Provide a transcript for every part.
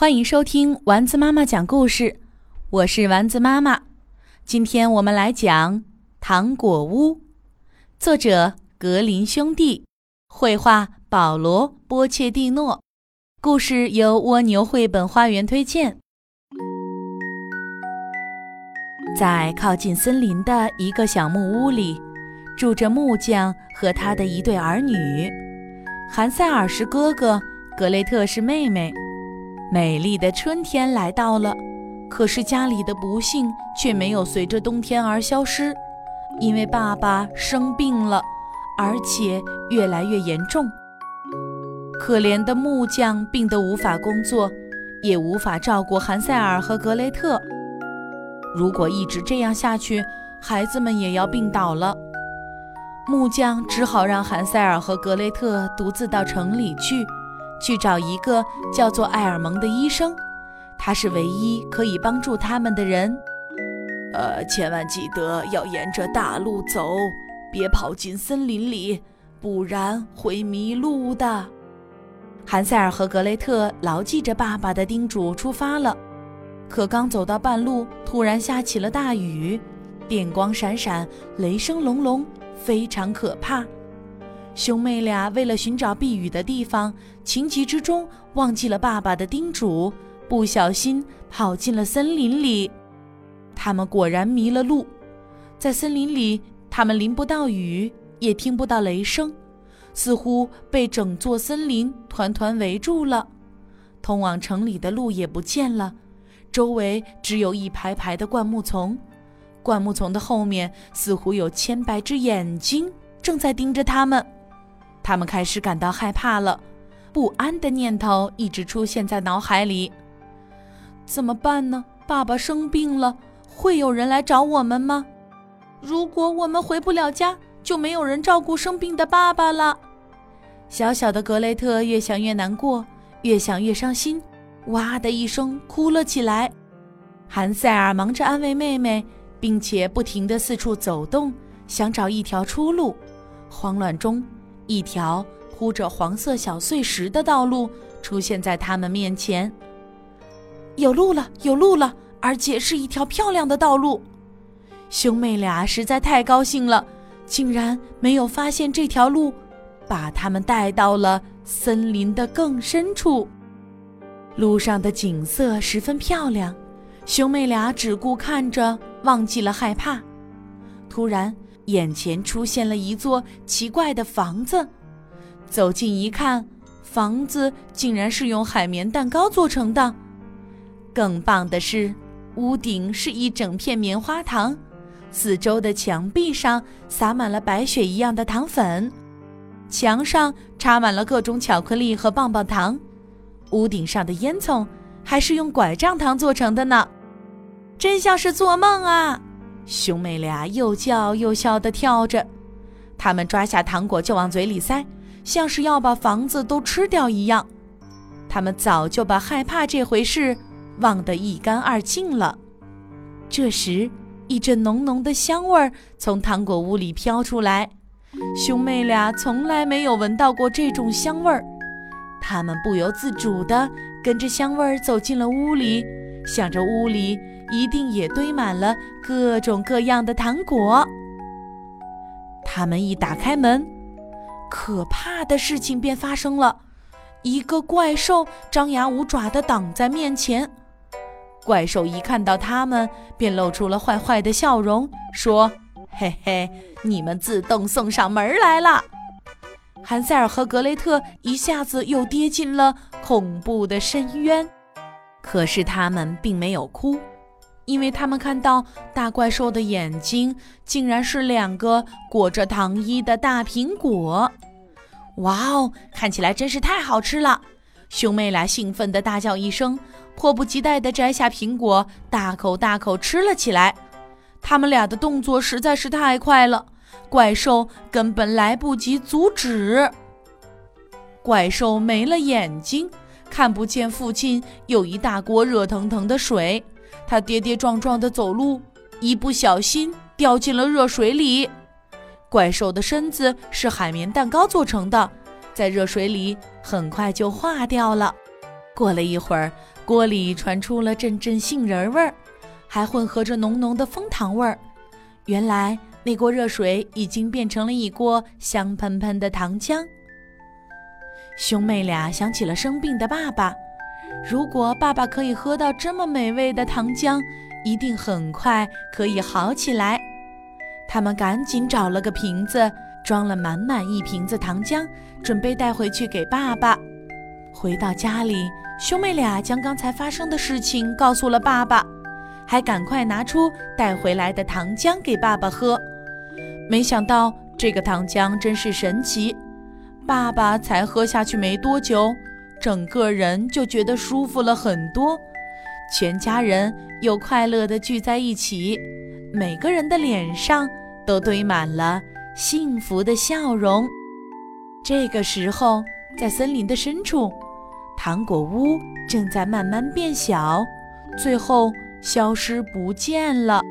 欢迎收听丸子妈妈讲故事，我是丸子妈妈。今天我们来讲《糖果屋》，作者格林兄弟，绘画保罗·波切蒂诺，故事由蜗牛绘本花园推荐。在靠近森林的一个小木屋里，住着木匠和他的一对儿女。韩塞尔是哥哥，格雷特是妹妹。美丽的春天来到了，可是家里的不幸却没有随着冬天而消失，因为爸爸生病了，而且越来越严重。可怜的木匠病得无法工作，也无法照顾韩塞尔和格雷特。如果一直这样下去，孩子们也要病倒了。木匠只好让韩塞尔和格雷特独自到城里去。去找一个叫做艾尔蒙的医生，他是唯一可以帮助他们的人。呃，千万记得要沿着大路走，别跑进森林里，不然会迷路的。韩塞尔和格雷特牢记着爸爸的叮嘱，出发了。可刚走到半路，突然下起了大雨，电光闪闪，雷声隆隆，非常可怕。兄妹俩为了寻找避雨的地方，情急之中忘记了爸爸的叮嘱，不小心跑进了森林里。他们果然迷了路，在森林里，他们淋不到雨，也听不到雷声，似乎被整座森林团团围住了。通往城里的路也不见了，周围只有一排排的灌木丛，灌木丛的后面似乎有千百只眼睛正在盯着他们。他们开始感到害怕了，不安的念头一直出现在脑海里。怎么办呢？爸爸生病了，会有人来找我们吗？如果我们回不了家，就没有人照顾生病的爸爸了。小小的格雷特越想越难过，越想越伤心，哇的一声哭了起来。韩塞尔忙着安慰妹妹，并且不停地四处走动，想找一条出路。慌乱中。一条铺着黄色小碎石的道路出现在他们面前。有路了，有路了，而且是一条漂亮的道路。兄妹俩实在太高兴了，竟然没有发现这条路把他们带到了森林的更深处。路上的景色十分漂亮，兄妹俩只顾看着，忘记了害怕。突然。眼前出现了一座奇怪的房子，走近一看，房子竟然是用海绵蛋糕做成的。更棒的是，屋顶是一整片棉花糖，四周的墙壁上撒满了白雪一样的糖粉，墙上插满了各种巧克力和棒棒糖，屋顶上的烟囱还是用拐杖糖做成的呢，真像是做梦啊！兄妹俩又叫又笑地跳着，他们抓下糖果就往嘴里塞，像是要把房子都吃掉一样。他们早就把害怕这回事忘得一干二净了。这时，一阵浓浓的香味儿从糖果屋里飘出来，兄妹俩从来没有闻到过这种香味儿。他们不由自主地跟着香味儿走进了屋里，想着屋里。一定也堆满了各种各样的糖果。他们一打开门，可怕的事情便发生了：一个怪兽张牙舞爪地挡在面前。怪兽一看到他们，便露出了坏坏的笑容，说：“嘿嘿，你们自动送上门来了。”韩塞尔和格雷特一下子又跌进了恐怖的深渊，可是他们并没有哭。因为他们看到大怪兽的眼睛竟然是两个裹着糖衣的大苹果，哇哦，看起来真是太好吃了！兄妹俩兴奋地大叫一声，迫不及待地摘下苹果，大口大口吃了起来。他们俩的动作实在是太快了，怪兽根本来不及阻止。怪兽没了眼睛，看不见附近有一大锅热腾腾的水。他跌跌撞撞地走路，一不小心掉进了热水里。怪兽的身子是海绵蛋糕做成的，在热水里很快就化掉了。过了一会儿，锅里传出了阵阵杏仁味儿，还混合着浓浓的蜂糖味儿。原来那锅热水已经变成了一锅香喷喷的糖浆。兄妹俩想起了生病的爸爸，如果爸爸可以喝到这么美味的糖浆，一定很快可以好起来。他们赶紧找了个瓶子，装了满满一瓶子糖浆，准备带回去给爸爸。回到家里，兄妹俩将刚才发生的事情告诉了爸爸，还赶快拿出带回来的糖浆给爸爸喝。没想到这个糖浆真是神奇，爸爸才喝下去没多久，整个人就觉得舒服了很多，全家人又快乐地聚在一起，每个人的脸上都堆满了幸福的笑容。这个时候，在森林的深处，糖果屋正在慢慢变小，最后消失不见了。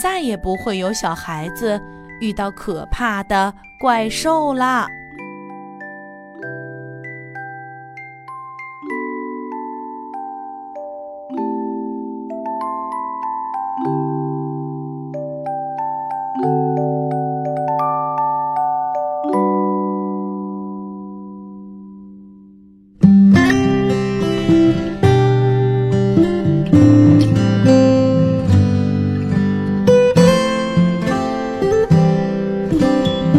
再也不会有小孩子遇到可怕的怪兽啦。